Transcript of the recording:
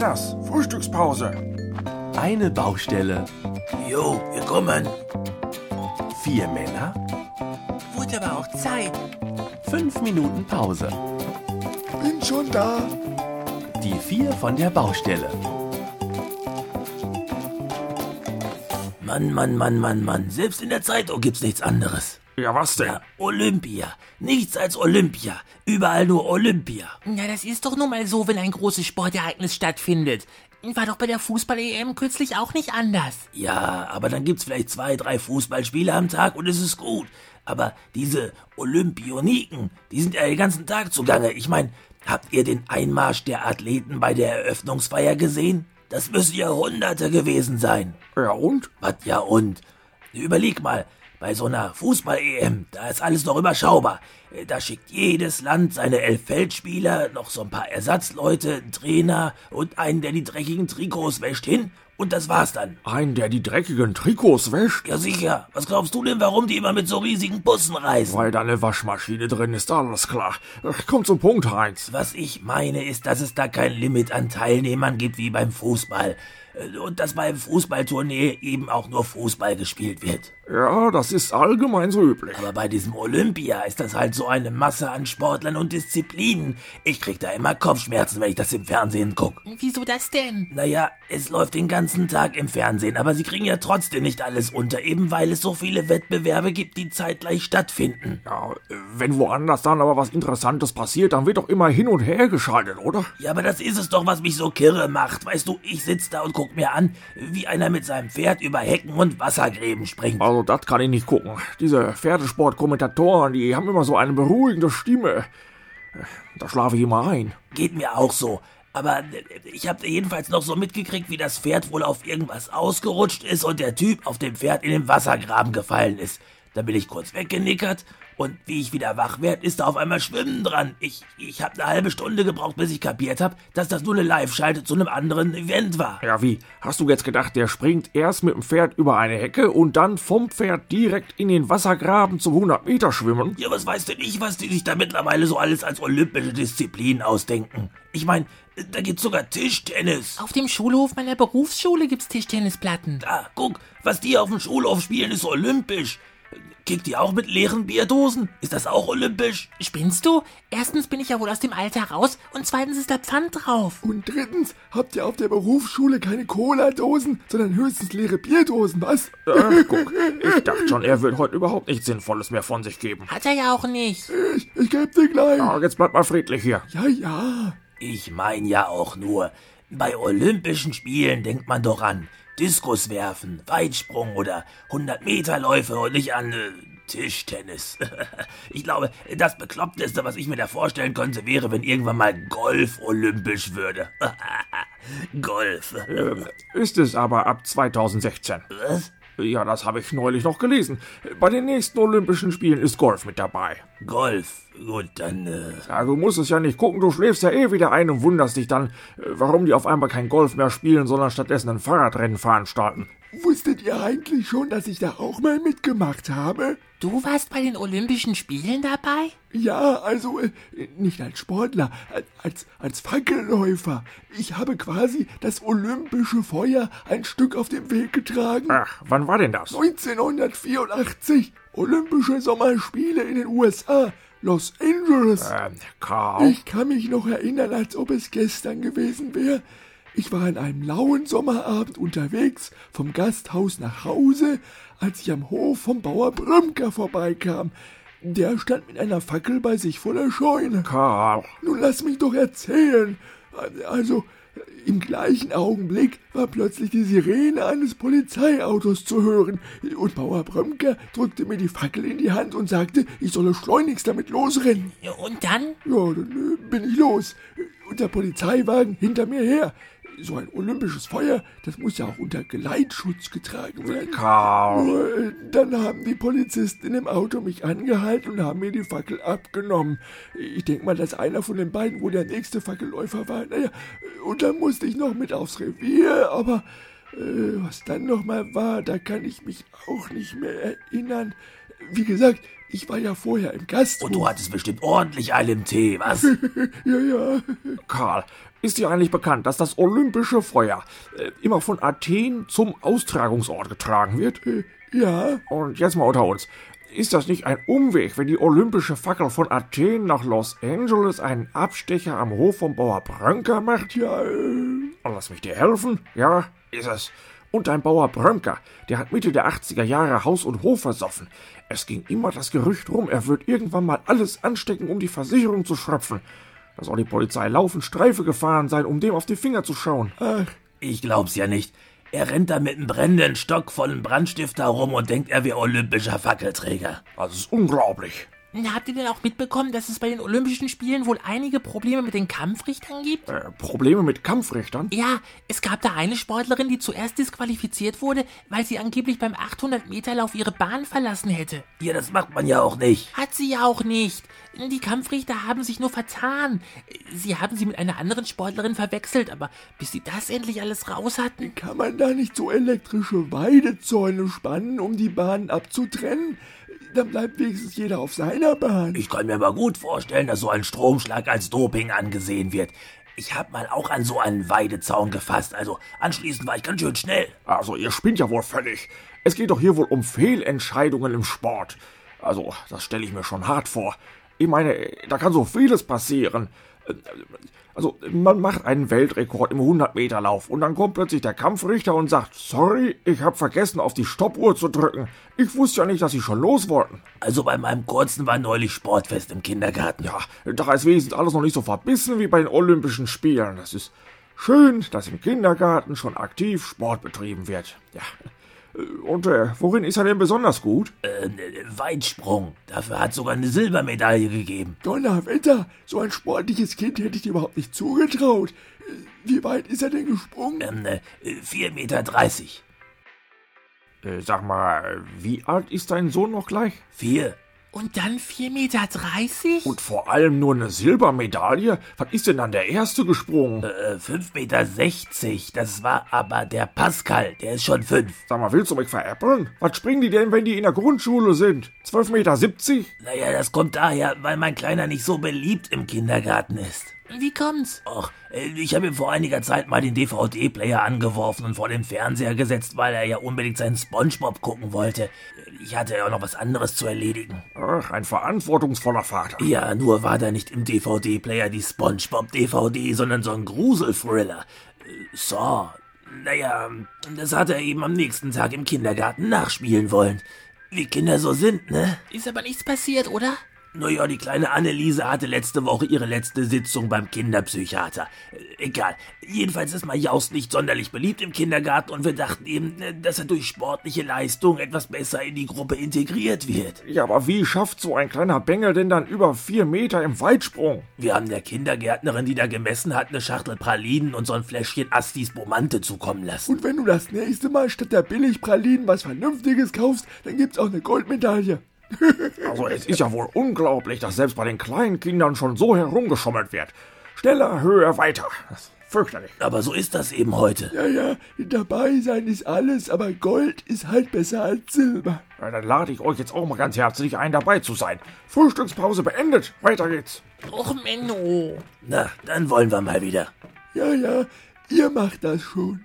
Männers, Frühstückspause. Eine Baustelle. Jo, wir kommen. Vier Männer. Wurde aber auch Zeit. Fünf Minuten Pause. Bin schon da. Die vier von der Baustelle. Mann, Mann, Mann, Mann, Mann. Selbst in der Zeitung gibt's nichts anderes. Ja, was denn? Ja, Olympia. Nichts als Olympia. Überall nur Olympia. Ja, das ist doch nun mal so, wenn ein großes Sportereignis stattfindet. War doch bei der Fußball-EM kürzlich auch nicht anders. Ja, aber dann gibt's vielleicht zwei, drei Fußballspiele am Tag und es ist gut. Aber diese Olympioniken, die sind ja den ganzen Tag zugange. Ich meine, habt ihr den Einmarsch der Athleten bei der Eröffnungsfeier gesehen? Das müssen Jahrhunderte gewesen sein. Ja, und? Was ja und? Überleg mal, bei so einer Fußball-EM, da ist alles noch überschaubar. Da schickt jedes Land seine elf Feldspieler, noch so ein paar Ersatzleute, einen Trainer und einen, der die dreckigen Trikots wäscht hin. Und das war's dann. Ein, der die dreckigen Trikots wäscht? Ja sicher. Was glaubst du denn, warum die immer mit so riesigen Bussen reisen? Weil da eine Waschmaschine drin ist, alles klar. Komm zum Punkt, Heinz. Was ich meine, ist, dass es da kein Limit an Teilnehmern gibt wie beim Fußball. Und dass beim Fußballtournee eben auch nur Fußball gespielt wird. Ja, das ist allgemein so üblich. Aber bei diesem Olympia ist das halt so eine Masse an Sportlern und Disziplinen. Ich krieg da immer Kopfschmerzen, wenn ich das im Fernsehen guck. Wieso das denn? Naja, es läuft den ganzen Tag im Fernsehen, aber sie kriegen ja trotzdem nicht alles unter, eben weil es so viele Wettbewerbe gibt, die zeitgleich stattfinden. Ja, wenn woanders dann aber was Interessantes passiert, dann wird doch immer hin und her geschaltet, oder? Ja, aber das ist es doch, was mich so kirre macht. Weißt du, ich sitz da und guck mir an, wie einer mit seinem Pferd über Hecken und Wassergräben springt. Also, das kann ich nicht gucken. Diese Pferdesportkommentatoren, die haben immer so eine beruhigende Stimme. Da schlafe ich immer ein. Geht mir auch so. Aber ich habe jedenfalls noch so mitgekriegt, wie das Pferd wohl auf irgendwas ausgerutscht ist und der Typ auf dem Pferd in den Wassergraben gefallen ist. Da bin ich kurz weggenickert und wie ich wieder wach werd, ist da auf einmal Schwimmen dran. Ich, ich habe eine halbe Stunde gebraucht, bis ich kapiert habe, dass das nur eine Live-Schalte zu einem anderen Event war. Ja, wie? Hast du jetzt gedacht, der springt erst mit dem Pferd über eine Hecke und dann vom Pferd direkt in den Wassergraben zum 100 Meter schwimmen? Ja, was weiß denn ich, was die sich da mittlerweile so alles als olympische Disziplin ausdenken? Ich mein, da gibt's sogar Tischtennis. Auf dem Schulhof meiner Berufsschule gibt's Tischtennisplatten. Da, guck, was die auf dem Schulhof spielen, ist olympisch. Kickt ihr auch mit leeren Bierdosen? Ist das auch olympisch? Spinnst du? Erstens bin ich ja wohl aus dem Alter raus und zweitens ist da Pfand drauf. Und drittens habt ihr auf der Berufsschule keine Cola-Dosen, sondern höchstens leere Bierdosen, was? Äh, guck, ich dachte schon, er wird heute überhaupt nichts Sinnvolles mehr von sich geben. Hat er ja auch nicht. Ich, ich geb dir gleich. Ja, jetzt bleib mal friedlich hier. Ja, ja. Ich mein ja auch nur, bei Olympischen Spielen denkt man doch an Diskus werfen, Weitsprung oder 100-Meter-Läufe und nicht an äh, Tischtennis. ich glaube, das Bekloppteste, was ich mir da vorstellen könnte, wäre, wenn irgendwann mal Golf olympisch würde. Golf. Ist es aber ab 2016. Was? Ja, das habe ich neulich noch gelesen. Bei den nächsten Olympischen Spielen ist Golf mit dabei. Golf. Gut, dann. Äh Ja, du musst es ja nicht gucken, du schläfst ja eh wieder ein und wunderst dich dann, äh, warum die auf einmal kein Golf mehr spielen, sondern stattdessen ein Fahrradrennen veranstalten. Wusstet ihr eigentlich schon, dass ich da auch mal mitgemacht habe? Du warst bei den Olympischen Spielen dabei? Ja, also äh, nicht als Sportler, als, als Fackelläufer. Ich habe quasi das olympische Feuer ein Stück auf dem Weg getragen. Ach, wann war denn das? 1984, Olympische Sommerspiele in den USA, Los Angeles. Ähm, Karl. Ich kann mich noch erinnern, als ob es gestern gewesen wäre. Ich war an einem lauen Sommerabend unterwegs, vom Gasthaus nach Hause, als ich am Hof vom Bauer Brümker vorbeikam. Der stand mit einer Fackel bei sich vor der Scheune. Karl. Nun lass mich doch erzählen. Also, im gleichen Augenblick war plötzlich die Sirene eines Polizeiautos zu hören, und Bauer Brömker drückte mir die Fackel in die Hand und sagte, ich solle schleunigst damit losrennen. Und dann? Ja, dann äh, bin ich los. Und der Polizeiwagen hinter mir her. So ein olympisches Feuer, das muss ja auch unter Geleitschutz getragen werden. Karl. Nur, äh, Dann haben die Polizisten im Auto mich angehalten und haben mir die Fackel abgenommen. Ich denke mal, dass einer von den beiden wohl der nächste Fackelläufer war. Naja, und dann musste ich noch mit aufs Revier, aber äh, was dann nochmal war, da kann ich mich auch nicht mehr erinnern. Wie gesagt, ich war ja vorher im Gasthof. Und du hattest bestimmt ordentlich im Tee, was? ja, ja. Karl, ist dir eigentlich bekannt, dass das olympische Feuer äh, immer von Athen zum Austragungsort getragen wird? Äh, ja. Und jetzt mal unter uns. Ist das nicht ein Umweg, wenn die olympische Fackel von Athen nach Los Angeles einen Abstecher am Hof vom Bauer Brönker macht? Ja, äh. Lass mich dir helfen? Ja, ist es. Und ein Bauer Brönker, der hat Mitte der 80er Jahre Haus und Hof versoffen. Es ging immer das Gerücht rum, er wird irgendwann mal alles anstecken, um die Versicherung zu schröpfen. Da soll die Polizei laufend Streife gefahren sein, um dem auf die Finger zu schauen. Ach, Ich glaub's ja nicht. Er rennt da mit einem brennenden Stock vollen Brandstifter rum und denkt, er wäre olympischer Fackelträger. Das ist unglaublich. Habt ihr denn auch mitbekommen, dass es bei den Olympischen Spielen wohl einige Probleme mit den Kampfrichtern gibt? Äh, Probleme mit Kampfrichtern? Ja, es gab da eine Sportlerin, die zuerst disqualifiziert wurde, weil sie angeblich beim 800-Meter-Lauf ihre Bahn verlassen hätte. Ja, das macht man ja auch nicht. Hat sie ja auch nicht. Die Kampfrichter haben sich nur vertan. Sie haben sie mit einer anderen Sportlerin verwechselt, aber bis sie das endlich alles raus hatten. kann man da nicht so elektrische Weidezäune spannen, um die Bahnen abzutrennen? Dann bleibt wenigstens jeder auf seiner Bahn. Ich kann mir aber gut vorstellen, dass so ein Stromschlag als Doping angesehen wird. Ich hab mal auch an so einen Weidezaun gefasst, also anschließend war ich ganz schön schnell. Also, ihr spinnt ja wohl völlig. Es geht doch hier wohl um Fehlentscheidungen im Sport. Also, das stelle ich mir schon hart vor. Ich meine, da kann so vieles passieren. Also, man macht einen Weltrekord im 100-Meter-Lauf und dann kommt plötzlich der Kampfrichter und sagt, sorry, ich habe vergessen, auf die Stoppuhr zu drücken. Ich wusste ja nicht, dass Sie schon los wollten. Also bei meinem kurzen war neulich Sportfest im Kindergarten. Ja, da ist wenigstens alles noch nicht so verbissen wie bei den Olympischen Spielen. Das ist schön, dass im Kindergarten schon aktiv Sport betrieben wird. Ja. Und äh, worin ist er denn besonders gut? Äh, Weitsprung. Dafür hat sogar eine Silbermedaille gegeben. Donnerwetter, so ein sportliches Kind hätte ich dir überhaupt nicht zugetraut. Wie weit ist er denn gesprungen? Ähm, äh, 4,30 Meter. Äh, sag mal, wie alt ist dein Sohn noch gleich? Vier. Und dann 4,30 Meter? Und vor allem nur eine Silbermedaille? Was ist denn dann der Erste gesprungen? Äh, 5,60 Meter. Das war aber der Pascal. Der ist schon fünf. Sag mal, willst du mich veräppeln? Was springen die denn, wenn die in der Grundschule sind? 12,70 Meter? Naja, das kommt daher, weil mein Kleiner nicht so beliebt im Kindergarten ist. Wie kommt's? Och, äh, ich habe ihm vor einiger Zeit mal den DVD-Player angeworfen und vor den Fernseher gesetzt, weil er ja unbedingt seinen Spongebob gucken wollte. Ich hatte ja auch noch was anderes zu erledigen. Ach, ein verantwortungsvoller Vater. Ja, nur war da nicht im DVD-Player die Spongebob-DVD, sondern so ein Gruselthriller. Äh, Saw. Naja, das hat er eben am nächsten Tag im Kindergarten nachspielen wollen. Wie Kinder so sind, ne? Ist aber nichts passiert, oder? Naja, die kleine Anneliese hatte letzte Woche ihre letzte Sitzung beim Kinderpsychiater. Äh, Egal. Jedenfalls ist Majaus nicht sonderlich beliebt im Kindergarten und wir dachten eben, äh, dass er durch sportliche Leistung etwas besser in die Gruppe integriert wird. Ja, aber wie schafft so ein kleiner Bengel denn dann über vier Meter im Weitsprung? Wir haben der Kindergärtnerin, die da gemessen hat, eine Schachtel Pralinen und so ein Fläschchen Astis Bomante zukommen lassen. Und wenn du das nächste Mal statt der Billigpralinen was Vernünftiges kaufst, dann gibt's auch eine Goldmedaille. Also es ist ja wohl unglaublich, dass selbst bei den kleinen Kindern schon so herumgeschummelt wird. Schneller, höher, weiter. Das ist fürchterlich. Aber so ist das eben heute. Ja, ja, dabei sein ist alles, aber Gold ist halt besser als Silber. Ja, dann lade ich euch jetzt auch mal ganz herzlich ein, dabei zu sein. Frühstückspause beendet. Weiter geht's. Och, Menno. Na, dann wollen wir mal wieder. Ja, ja, ihr macht das schon.